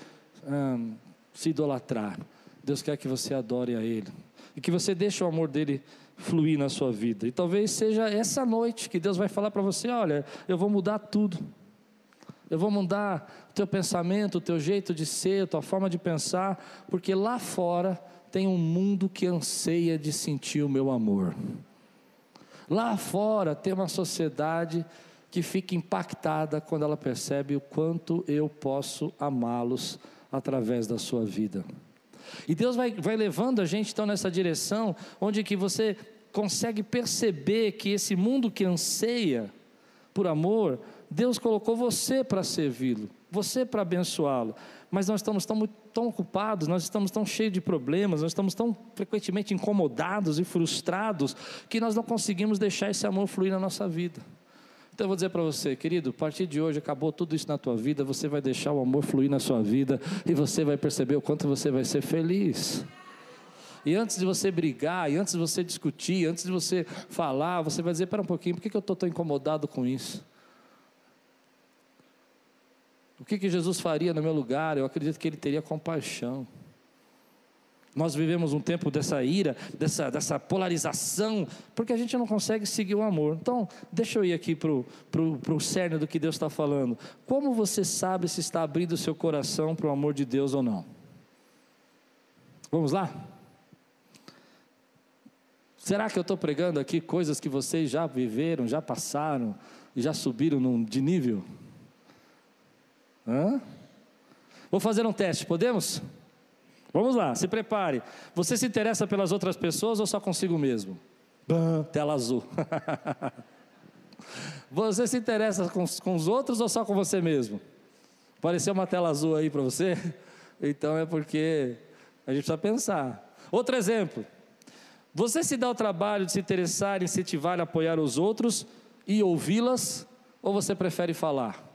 hum, se idolatrar. Deus quer que você adore a Ele e que você deixe o amor dele fluir na sua vida. E talvez seja essa noite que Deus vai falar para você: olha, eu vou mudar tudo. Eu vou mudar o teu pensamento, o teu jeito de ser, a tua forma de pensar, porque lá fora tem um mundo que anseia de sentir o meu amor. Lá fora tem uma sociedade que fica impactada quando ela percebe o quanto eu posso amá-los através da sua vida. E Deus vai, vai levando a gente então nessa direção, onde que você consegue perceber que esse mundo que anseia por amor, Deus colocou você para servi-lo, você para abençoá-lo. Mas nós estamos tão, tão ocupados, nós estamos tão cheios de problemas, nós estamos tão frequentemente incomodados e frustrados, que nós não conseguimos deixar esse amor fluir na nossa vida. Então eu vou dizer para você, querido, a partir de hoje acabou tudo isso na tua vida, você vai deixar o amor fluir na sua vida e você vai perceber o quanto você vai ser feliz. E antes de você brigar, e antes de você discutir, antes de você falar, você vai dizer: Espera um pouquinho, por que eu estou tão incomodado com isso? O que, que Jesus faria no meu lugar? Eu acredito que ele teria compaixão. Nós vivemos um tempo dessa ira, dessa, dessa polarização, porque a gente não consegue seguir o amor. Então, deixa eu ir aqui para o cerne do que Deus está falando. Como você sabe se está abrindo o seu coração para o amor de Deus ou não? Vamos lá? Será que eu estou pregando aqui coisas que vocês já viveram, já passaram e já subiram de nível? Hã? Vou fazer um teste, podemos? Vamos lá, se prepare. Você se interessa pelas outras pessoas ou só consigo mesmo? Bam, tela azul. [LAUGHS] você se interessa com, com os outros ou só com você mesmo? Apareceu uma tela azul aí para você? [LAUGHS] Então é porque a gente precisa pensar. Outro exemplo. Você se dá o trabalho de se interessar, incentivar, apoiar os outros e ouvi-las, ou você prefere falar?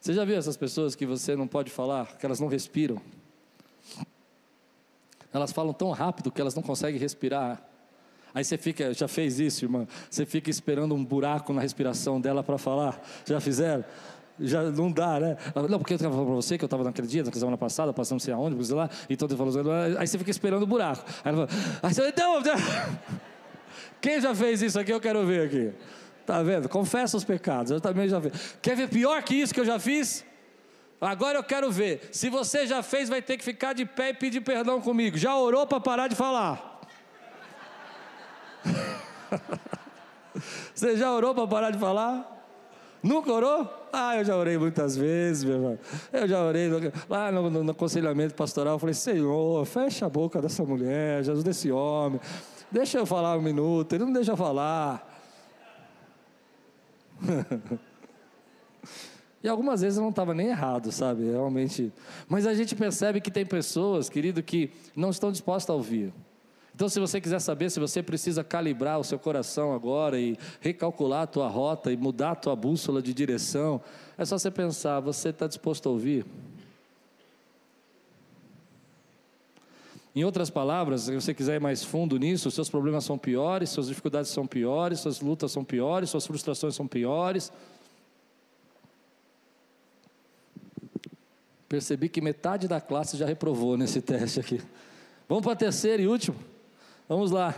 Você já viu essas pessoas que você não pode falar, que elas não respiram? Elas falam tão rápido que elas não conseguem respirar. Aí você fica, já fez isso, irmã? Você fica esperando um buraco na respiração dela para falar. Já fizeram? Já não dá, né? Não, porque eu estava falando para você que eu estava naquele dia, na semana passada, passando sei aonde, sei lá, então ele falou, aí você fica esperando o buraco. Aí ela fala, então, [LAUGHS] quem já fez isso aqui? Eu quero ver aqui. Tá vendo? Confessa os pecados. Eu também já fiz. Quer ver pior que isso que eu já fiz? Agora eu quero ver. Se você já fez, vai ter que ficar de pé e pedir perdão comigo. Já orou para parar de falar? [LAUGHS] você já orou para parar de falar? Nunca orou? Ah, eu já orei muitas vezes, meu irmão. Eu já orei lá no, no, no aconselhamento pastoral. Eu falei: Senhor, fecha a boca dessa mulher, Jesus desse homem. Deixa eu falar um minuto. Ele não deixa eu falar. [LAUGHS] e algumas vezes eu não estava nem errado, sabe? Realmente. Mas a gente percebe que tem pessoas, querido, que não estão dispostas a ouvir. Então, se você quiser saber se você precisa calibrar o seu coração agora e recalcular a tua rota e mudar a tua bússola de direção, é só você pensar: você está disposto a ouvir? Em outras palavras, se você quiser ir mais fundo nisso, seus problemas são piores, suas dificuldades são piores, suas lutas são piores, suas frustrações são piores. Percebi que metade da classe já reprovou nesse teste aqui. Vamos para a terceira e última. Vamos lá.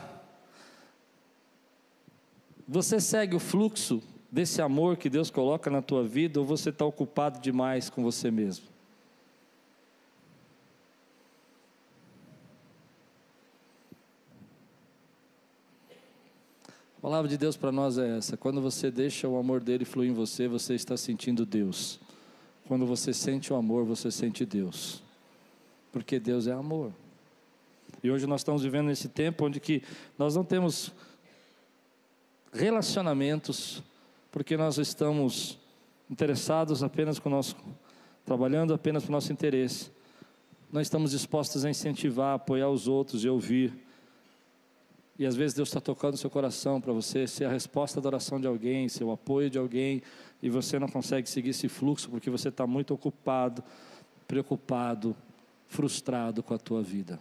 Você segue o fluxo desse amor que Deus coloca na tua vida ou você está ocupado demais com você mesmo? A palavra de Deus para nós é essa: quando você deixa o amor dele fluir em você, você está sentindo Deus. Quando você sente o amor, você sente Deus. Porque Deus é amor. E hoje nós estamos vivendo nesse tempo onde que nós não temos relacionamentos porque nós estamos interessados apenas com o nosso trabalhando apenas para o nosso interesse. Nós estamos dispostos a incentivar, apoiar os outros e ouvir. E às vezes Deus está tocando o seu coração para você ser a resposta da oração de alguém, ser o apoio de alguém, e você não consegue seguir esse fluxo porque você está muito ocupado, preocupado, frustrado com a tua vida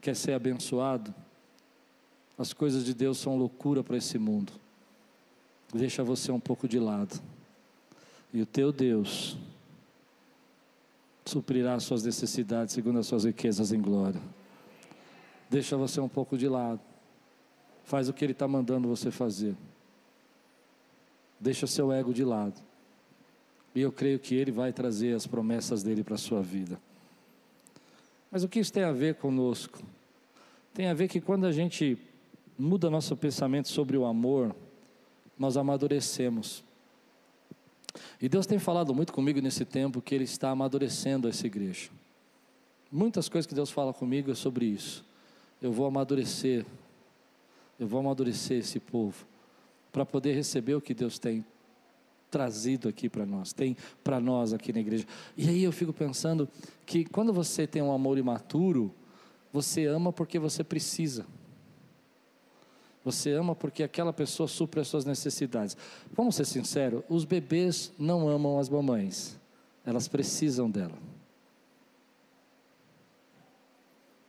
quer ser abençoado, as coisas de Deus são loucura para esse mundo. Deixa você um pouco de lado. E o teu Deus suprirá as suas necessidades segundo as suas riquezas em glória. Deixa você um pouco de lado. Faz o que Ele está mandando você fazer. Deixa seu ego de lado. E eu creio que Ele vai trazer as promessas dele para a sua vida. Mas o que isso tem a ver conosco? Tem a ver que quando a gente muda nosso pensamento sobre o amor, nós amadurecemos. E Deus tem falado muito comigo nesse tempo que Ele está amadurecendo essa igreja. Muitas coisas que Deus fala comigo é sobre isso. Eu vou amadurecer, eu vou amadurecer esse povo, para poder receber o que Deus tem trazido aqui para nós, tem para nós aqui na igreja. E aí eu fico pensando que quando você tem um amor imaturo, você ama porque você precisa. Você ama porque aquela pessoa supre as suas necessidades. Vamos ser sinceros: os bebês não amam as mamães, elas precisam dela.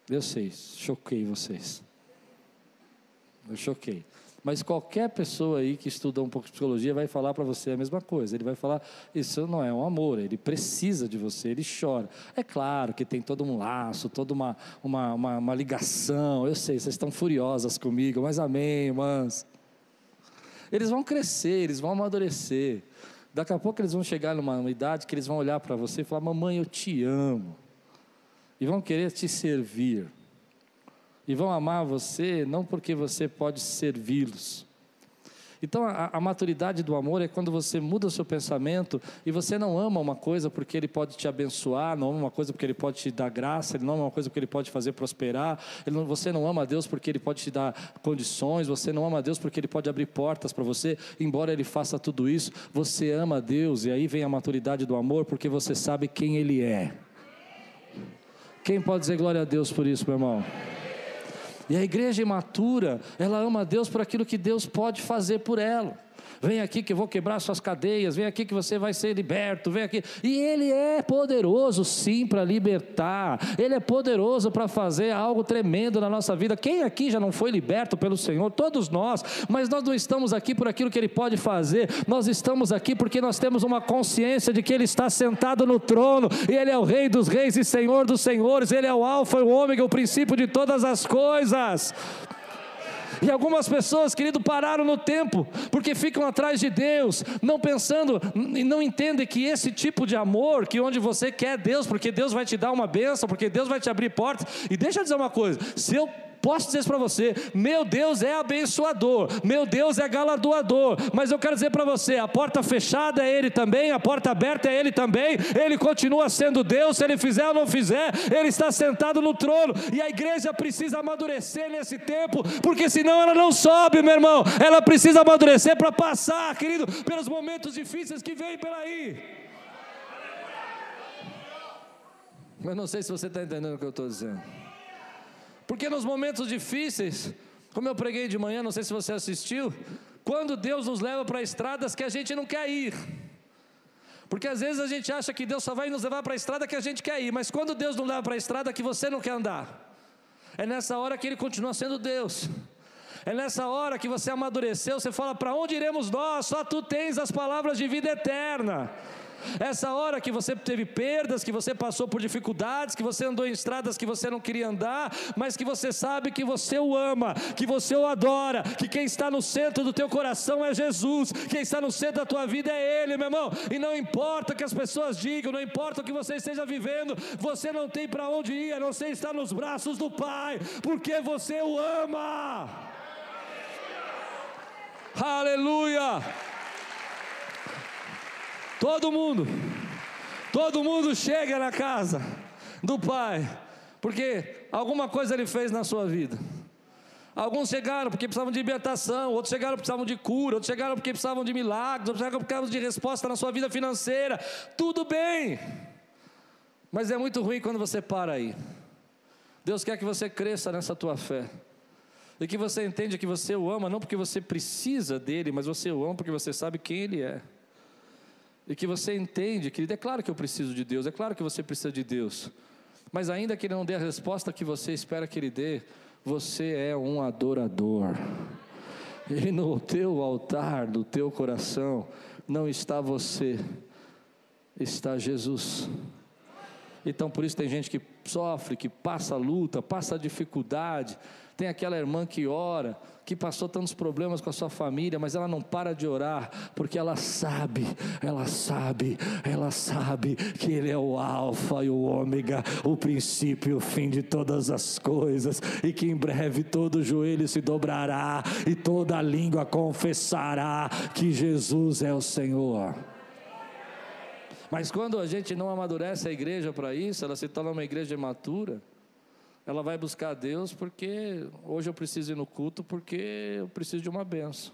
Eu sei, choquei vocês. Eu choquei. Mas qualquer pessoa aí que estuda um pouco de psicologia vai falar para você a mesma coisa. Ele vai falar: isso não é um amor, ele precisa de você, ele chora. É claro que tem todo um laço, toda uma, uma, uma, uma ligação. Eu sei, vocês estão furiosas comigo, mas amém, irmãs. Eles vão crescer, eles vão amadurecer. Daqui a pouco eles vão chegar numa idade que eles vão olhar para você e falar: Mamãe, eu te amo. E vão querer te servir e vão amar você não porque você pode servi-los. Então, a, a, maturidade do amor é quando você muda o seu pensamento e você não ama uma coisa porque ele pode te abençoar, não ama uma coisa porque ele pode te dar graça, ele não ama uma coisa porque ele pode fazer prosperar, não, você não ama a Deus porque ele pode te dar condições, você não ama a Deus porque ele pode abrir portas para você, embora ele faça tudo isso, você ama a Deus e aí vem a maturidade do amor porque você sabe quem ele é. Quem pode dizer glória a Deus por isso, meu irmão? E a igreja imatura, ela ama Deus por aquilo que Deus pode fazer por ela. Vem aqui que eu vou quebrar suas cadeias, vem aqui que você vai ser liberto, vem aqui. E Ele é poderoso sim para libertar, Ele é poderoso para fazer algo tremendo na nossa vida. Quem aqui já não foi liberto pelo Senhor? Todos nós, mas nós não estamos aqui por aquilo que Ele pode fazer, nós estamos aqui porque nós temos uma consciência de que Ele está sentado no trono, e Ele é o Rei dos Reis e Senhor dos Senhores, Ele é o Alfa e o Ômega, o princípio de todas as coisas. E algumas pessoas, querido, pararam no tempo, porque ficam atrás de Deus, não pensando e não entendem que esse tipo de amor, que onde você quer Deus, porque Deus vai te dar uma bênção, porque Deus vai te abrir portas. E deixa eu dizer uma coisa: se eu posso dizer para você: meu Deus é abençoador, meu Deus é galardoador, mas eu quero dizer para você: a porta fechada é Ele também, a porta aberta é Ele também, Ele continua sendo Deus, se Ele fizer ou não fizer, Ele está sentado no trono, e a igreja precisa amadurecer nesse tempo, porque senão ela não sobe, meu irmão, ela precisa amadurecer para passar, querido, pelos momentos difíceis que vem pela aí. Mas não sei se você está entendendo o que eu estou dizendo. Porque nos momentos difíceis, como eu preguei de manhã, não sei se você assistiu, quando Deus nos leva para estradas que a gente não quer ir. Porque às vezes a gente acha que Deus só vai nos levar para a estrada que a gente quer ir, mas quando Deus nos leva para a estrada que você não quer andar, é nessa hora que Ele continua sendo Deus. É nessa hora que você amadureceu, você fala: para onde iremos nós? Só tu tens as palavras de vida eterna. Essa hora que você teve perdas, que você passou por dificuldades, que você andou em estradas que você não queria andar, mas que você sabe que você o ama, que você o adora, que quem está no centro do teu coração é Jesus, quem está no centro da tua vida é Ele, meu irmão. E não importa o que as pessoas digam, não importa o que você esteja vivendo, você não tem para onde ir, a não ser estar nos braços do Pai, porque você o ama. Aleluia! Todo mundo, todo mundo chega na casa do Pai, porque alguma coisa Ele fez na sua vida. Alguns chegaram porque precisavam de libertação, outros chegaram porque precisavam de cura, outros chegaram porque precisavam de milagres, outros chegaram porque precisavam de resposta na sua vida financeira. Tudo bem, mas é muito ruim quando você para aí. Deus quer que você cresça nessa tua fé. E que você entenda que você o ama não porque você precisa dele, mas você o ama porque você sabe quem ele é e que você entende, querido, é claro que eu preciso de Deus, é claro que você precisa de Deus, mas ainda que Ele não dê a resposta que você espera que Ele dê, você é um adorador, e no teu altar, do teu coração, não está você, está Jesus. Então por isso tem gente que sofre, que passa luta, passa dificuldade, tem aquela irmã que ora, que passou tantos problemas com a sua família, mas ela não para de orar, porque ela sabe, ela sabe, ela sabe que Ele é o Alfa e o Ômega, o princípio e o fim de todas as coisas, e que em breve todo joelho se dobrará e toda língua confessará que Jesus é o Senhor. Mas quando a gente não amadurece a igreja para isso, ela se torna uma igreja imatura ela vai buscar Deus porque hoje eu preciso ir no culto porque eu preciso de uma benção.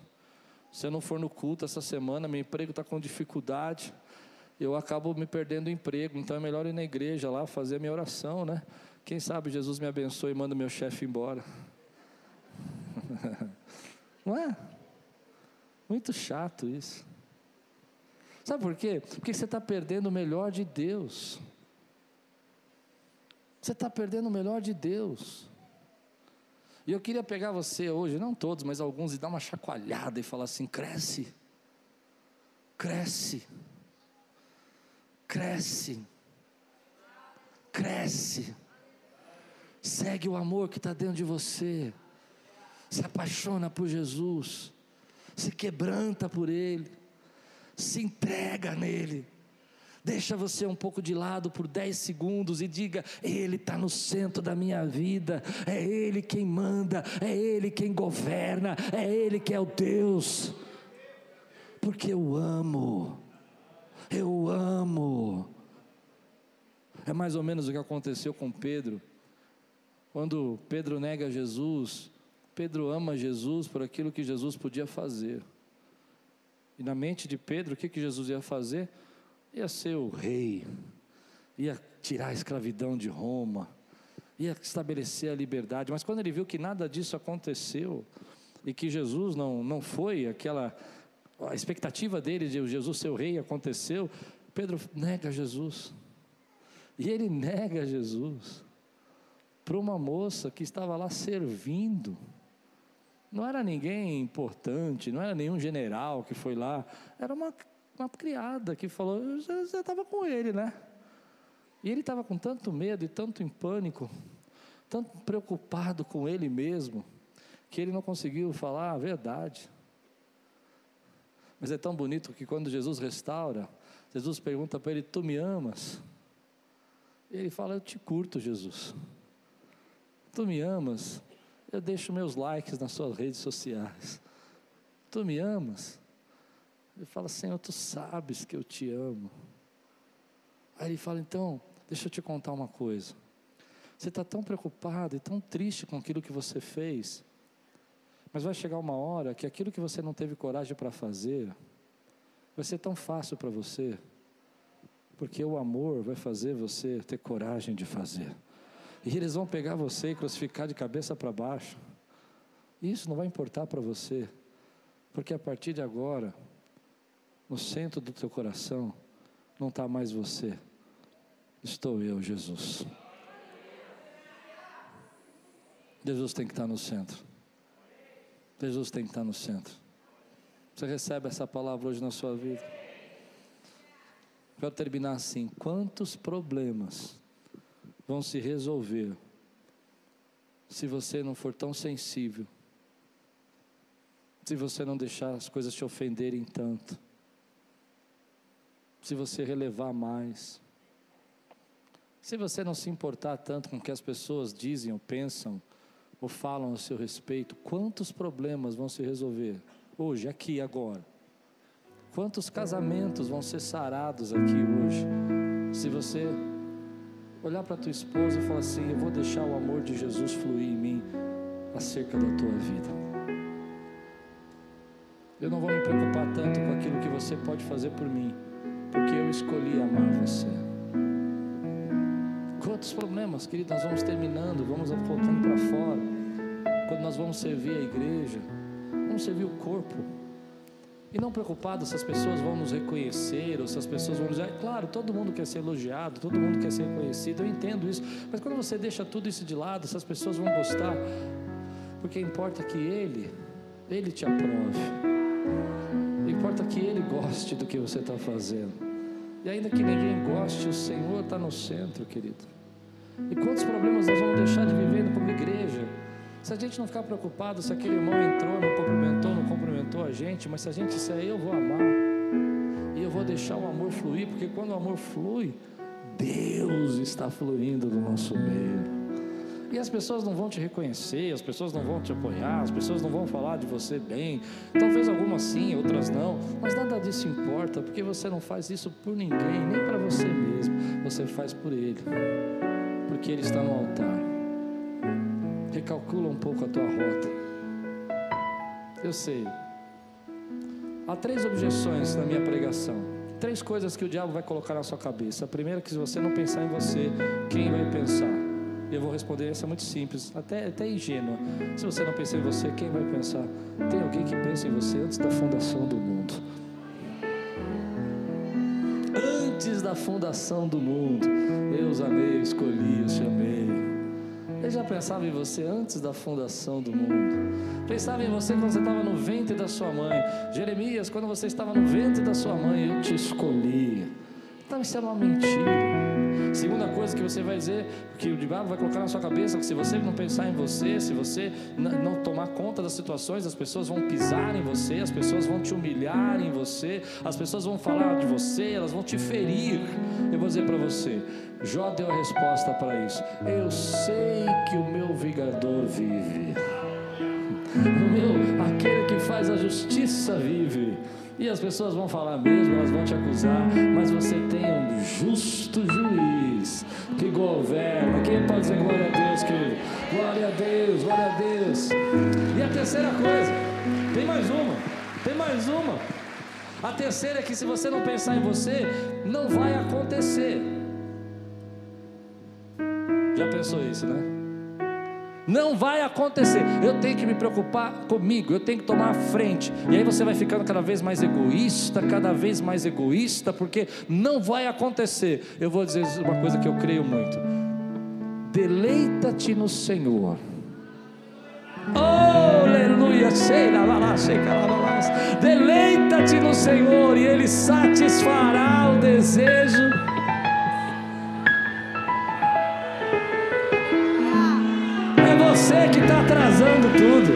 Se eu não for no culto essa semana, meu emprego está com dificuldade, eu acabo me perdendo o emprego, então é melhor ir na igreja lá fazer a minha oração, né? Quem sabe Jesus me abençoe e manda meu chefe embora. [LAUGHS] não é? Muito chato isso. Sabe por quê? Porque você está perdendo o melhor de Deus. Você está perdendo o melhor de Deus. E eu queria pegar você hoje, não todos, mas alguns, e dar uma chacoalhada e falar assim: cresce, cresce, cresce, cresce, segue o amor que está dentro de você, se apaixona por Jesus, se quebranta por Ele, se entrega nele Deixa você um pouco de lado por 10 segundos e diga: Ele está no centro da minha vida, é Ele quem manda, é Ele quem governa, é Ele que é o Deus, porque eu amo, eu amo. É mais ou menos o que aconteceu com Pedro, quando Pedro nega Jesus, Pedro ama Jesus por aquilo que Jesus podia fazer. E na mente de Pedro, o que, que Jesus ia fazer? Ia ser o rei, ia tirar a escravidão de Roma, ia estabelecer a liberdade, mas quando ele viu que nada disso aconteceu, e que Jesus não, não foi aquela, a expectativa dele de Jesus ser o rei aconteceu, Pedro nega Jesus, e ele nega Jesus, para uma moça que estava lá servindo, não era ninguém importante, não era nenhum general que foi lá, era uma uma criada que falou: Você estava com ele, né? E ele estava com tanto medo e tanto em pânico, tanto preocupado com ele mesmo, que ele não conseguiu falar a verdade. Mas é tão bonito que quando Jesus restaura, Jesus pergunta para ele: Tu me amas? E ele fala: Eu te curto, Jesus. Tu me amas? Eu deixo meus likes nas suas redes sociais. Tu me amas? Ele fala, Senhor, tu sabes que eu te amo. Aí ele fala, então, deixa eu te contar uma coisa. Você está tão preocupado e tão triste com aquilo que você fez, mas vai chegar uma hora que aquilo que você não teve coragem para fazer, vai ser tão fácil para você, porque o amor vai fazer você ter coragem de fazer. E eles vão pegar você e crucificar de cabeça para baixo. Isso não vai importar para você, porque a partir de agora, no centro do teu coração, não está mais você, estou eu, Jesus. Jesus tem que estar no centro. Jesus tem que estar no centro. Você recebe essa palavra hoje na sua vida? Quero terminar assim: quantos problemas vão se resolver se você não for tão sensível, se você não deixar as coisas te ofenderem tanto, se você relevar mais, se você não se importar tanto com o que as pessoas dizem ou pensam ou falam a seu respeito, quantos problemas vão se resolver hoje, aqui, agora? Quantos casamentos vão ser sarados aqui hoje? Se você olhar para tua esposa e falar assim: Eu vou deixar o amor de Jesus fluir em mim acerca da tua vida. Eu não vou me preocupar tanto com aquilo que você pode fazer por mim, porque eu escolhi amar você. Quantos problemas, querido, nós vamos terminando, vamos colocando para fora. Quando nós vamos servir a igreja, vamos servir o corpo. E não preocupado se as pessoas vão nos reconhecer ou se as pessoas vão dizer, claro, todo mundo quer ser elogiado, todo mundo quer ser reconhecido, eu entendo isso. Mas quando você deixa tudo isso de lado, se as pessoas vão gostar, porque importa que Ele, Ele te aprove. Importa que Ele goste do que você está fazendo. E ainda que ninguém goste, o Senhor está no centro, querido. E quantos problemas nós vamos deixar de viver como igreja? Se a gente não ficar preocupado se aquele irmão entrou, não cumprimentou, não cumprimentou a gente, mas se a gente disser, eu vou amar, e eu vou deixar o amor fluir, porque quando o amor flui, Deus está fluindo no nosso meio. E as pessoas não vão te reconhecer, as pessoas não vão te apoiar, as pessoas não vão falar de você bem. Talvez algumas sim, mas nada disso importa, porque você não faz isso por ninguém, nem para você mesmo. Você faz por Ele, porque Ele está no altar recalcula um pouco a tua rota. Eu sei. Há três objeções na minha pregação. Três coisas que o diabo vai colocar na sua cabeça. A primeira é que se você não pensar em você, quem vai pensar? Eu vou responder essa é muito simples, até, até ingênua. Se você não pensar em você, quem vai pensar? Tem alguém que pensa em você antes da fundação do mundo. Antes da fundação do mundo, eu os amei, eu escolhi, eu chamei. Ele já pensava em você antes da fundação do mundo. Pensava em você quando você estava no ventre da sua mãe. Jeremias, quando você estava no ventre da sua mãe, eu te escolhi. Então isso é uma mentira. Segunda coisa que você vai dizer, que o diabo vai colocar na sua cabeça, que se você não pensar em você, se você não tomar conta das situações, as pessoas vão pisar em você, as pessoas vão te humilhar em você, as pessoas vão falar de você, elas vão te ferir. Eu vou dizer para você, Jó deu a resposta para isso. Eu sei que o meu vingador vive. O meu, aquele que faz a justiça vive. E as pessoas vão falar mesmo, elas vão te acusar, mas você tem um justo juiz que governa. Quem pode dizer glória a Deus, querido? Glória a Deus, glória a Deus. E a terceira coisa, tem mais uma, tem mais uma. A terceira é que se você não pensar em você, não vai acontecer. Já pensou isso, né? Não vai acontecer. Eu tenho que me preocupar comigo, eu tenho que tomar a frente. E aí você vai ficando cada vez mais egoísta, cada vez mais egoísta, porque não vai acontecer. Eu vou dizer uma coisa que eu creio muito: deleita-te no Senhor. Oh, aleluia, deleita-te no Senhor e Ele satisfará o desejo você que está atrasando tudo.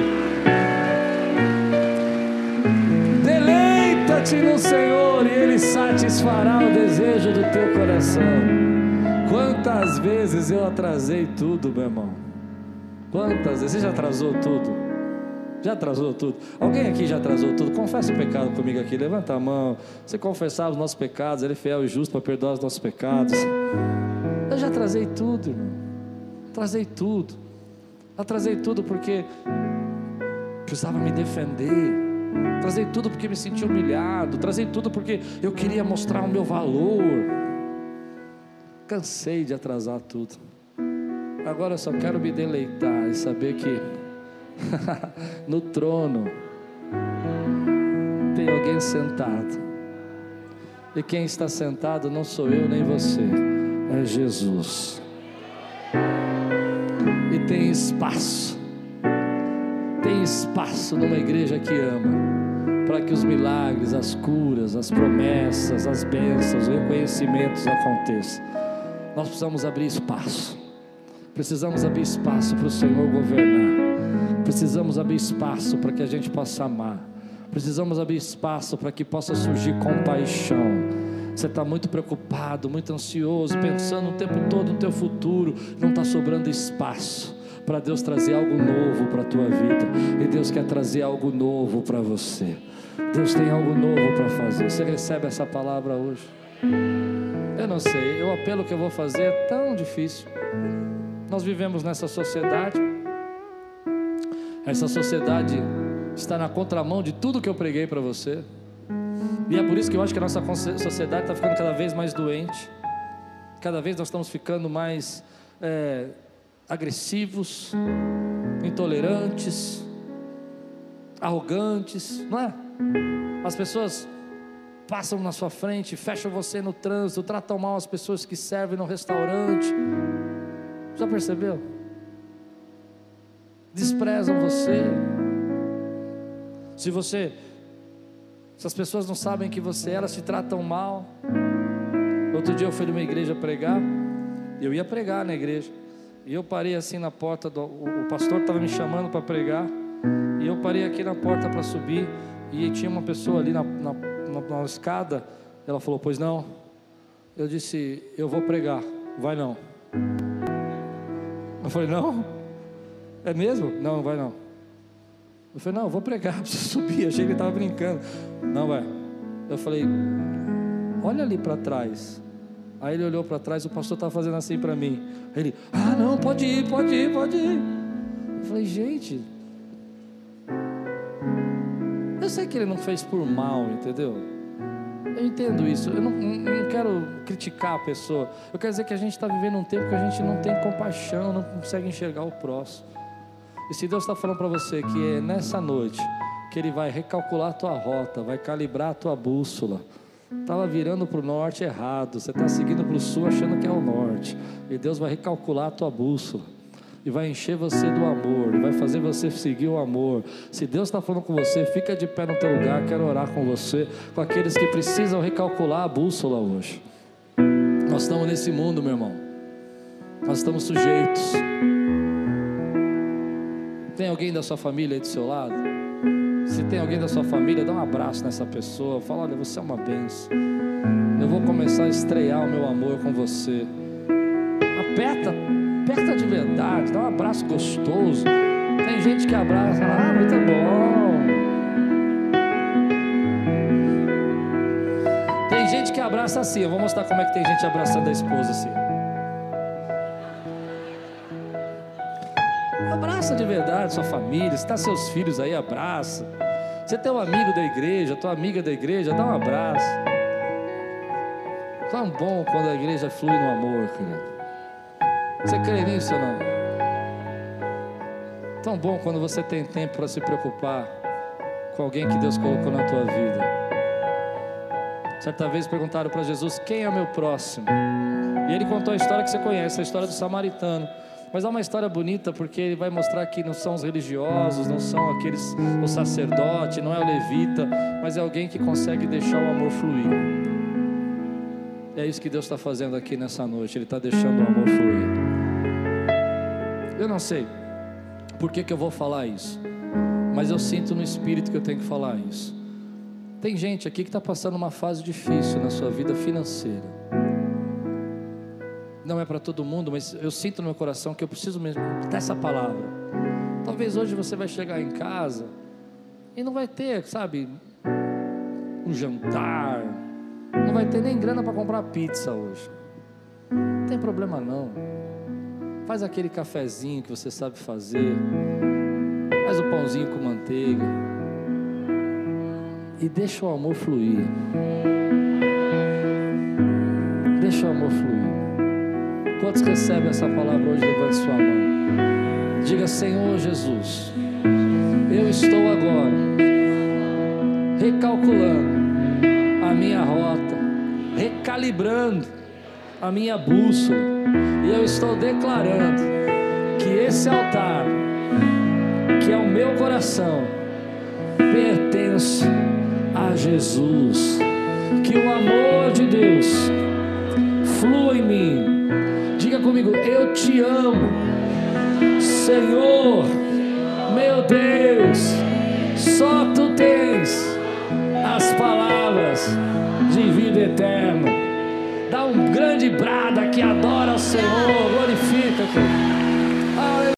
Deleita-te no Senhor e Ele satisfará o desejo do teu coração. Quantas vezes eu atrasei tudo, meu irmão? Quantas vezes? Você já atrasou tudo? Já atrasou tudo? Alguém aqui já atrasou tudo? Confessa o pecado comigo aqui. Levanta a mão. Você confessar os nossos pecados, Ele é fiel e justo para perdoar os nossos pecados. Eu já atrasei tudo, irmão. Atrasei tudo. Atrasei tudo porque precisava me defender. Trazei tudo porque me senti humilhado. Trazei tudo porque eu queria mostrar o meu valor. Cansei de atrasar tudo. Agora eu só quero me deleitar e saber que [LAUGHS] no trono tem alguém sentado. E quem está sentado não sou eu nem você, é Jesus. Tem espaço, tem espaço numa igreja que ama para que os milagres, as curas, as promessas, as bênçãos, os reconhecimentos aconteçam. Nós precisamos abrir espaço. Precisamos abrir espaço para o Senhor governar. Precisamos abrir espaço para que a gente possa amar. Precisamos abrir espaço para que possa surgir compaixão. Você está muito preocupado, muito ansioso, pensando o tempo todo no teu futuro, não está sobrando espaço para Deus trazer algo novo para a tua vida. E Deus quer trazer algo novo para você. Deus tem algo novo para fazer. Você recebe essa palavra hoje? Eu não sei. O apelo que eu vou fazer é tão difícil. Nós vivemos nessa sociedade. Essa sociedade está na contramão de tudo que eu preguei para você. E é por isso que eu acho que a nossa sociedade está ficando cada vez mais doente. Cada vez nós estamos ficando mais é, agressivos, intolerantes, arrogantes, não é? As pessoas passam na sua frente, fecham você no trânsito, tratam mal as pessoas que servem no restaurante. Já percebeu? Desprezam você. Se você, se as pessoas não sabem que você é, elas te tratam mal. Outro dia eu fui numa igreja pregar, eu ia pregar na igreja, e eu parei assim na porta do, o pastor estava me chamando para pregar, e eu parei aqui na porta para subir. E tinha uma pessoa ali na, na, na, na escada. Ela falou: Pois não. Eu disse: Eu vou pregar. Vai não. Eu falei: Não. É mesmo? Não, não vai não. Eu falei: Não, eu vou pregar. [LAUGHS] Preciso subir. Achei que ele estava brincando. Não vai. Eu falei: Olha ali para trás. Aí ele olhou para trás. O pastor estava fazendo assim para mim. Ele: Ah, não, pode ir, pode ir, pode ir. Eu falei: Gente. Eu sei que ele não fez por mal, entendeu? Eu entendo isso. Eu não, não quero criticar a pessoa. Eu quero dizer que a gente está vivendo um tempo que a gente não tem compaixão, não consegue enxergar o próximo. E se Deus está falando para você que é nessa noite que Ele vai recalcular a tua rota, vai calibrar a tua bússola. Estava virando para o norte errado, você está seguindo para o sul achando que é o norte. E Deus vai recalcular a tua bússola e vai encher você do amor, e vai fazer você seguir o amor. Se Deus está falando com você, fica de pé no teu lugar. Quero orar com você, com aqueles que precisam recalcular a bússola hoje. Nós estamos nesse mundo, meu irmão. Nós estamos sujeitos. Tem alguém da sua família aí do seu lado? Se tem alguém da sua família, dá um abraço nessa pessoa. Fala: olha, você é uma benção. Eu vou começar a estrear o meu amor com você. Aperta aperta de verdade, dá um abraço gostoso. Tem gente que abraça, ah, muito bom. Tem gente que abraça assim, eu vou mostrar como é que tem gente abraçando a esposa assim. Abraça de verdade sua família, se está seus filhos aí, abraça. Você tem um amigo da igreja, tua amiga da igreja, dá um abraço. Tão bom quando a igreja flui no amor, querido. Você crê nisso ou não? Tão bom quando você tem tempo para se preocupar com alguém que Deus colocou na tua vida. Certa vez perguntaram para Jesus: Quem é o meu próximo? E ele contou a história que você conhece, a história do samaritano. Mas é uma história bonita porque ele vai mostrar que não são os religiosos, não são aqueles o sacerdote, não é o levita, mas é alguém que consegue deixar o amor fluir. É isso que Deus está fazendo aqui nessa noite. Ele está deixando o amor fluir. Eu não sei por que, que eu vou falar isso, mas eu sinto no espírito que eu tenho que falar isso. Tem gente aqui que está passando uma fase difícil na sua vida financeira. Não é para todo mundo, mas eu sinto no meu coração que eu preciso mesmo dessa palavra. Talvez hoje você vai chegar em casa e não vai ter, sabe, um jantar, não vai ter nem grana para comprar pizza hoje. Não tem problema não. Faz aquele cafezinho que você sabe fazer. Faz o pãozinho com manteiga. E deixa o amor fluir. Deixa o amor fluir. Quantos recebem essa palavra hoje? Levante sua mão. Diga, Senhor Jesus, eu estou agora recalculando a minha rota, recalibrando a minha bússola, e eu estou declarando que esse altar, que é o meu coração, pertence a Jesus. Que o amor de Deus flua em mim. Diga comigo, eu te amo, Senhor, meu Deus, só tu tens as palavras de vida eterna. Dá um grande brada que adora o Senhor.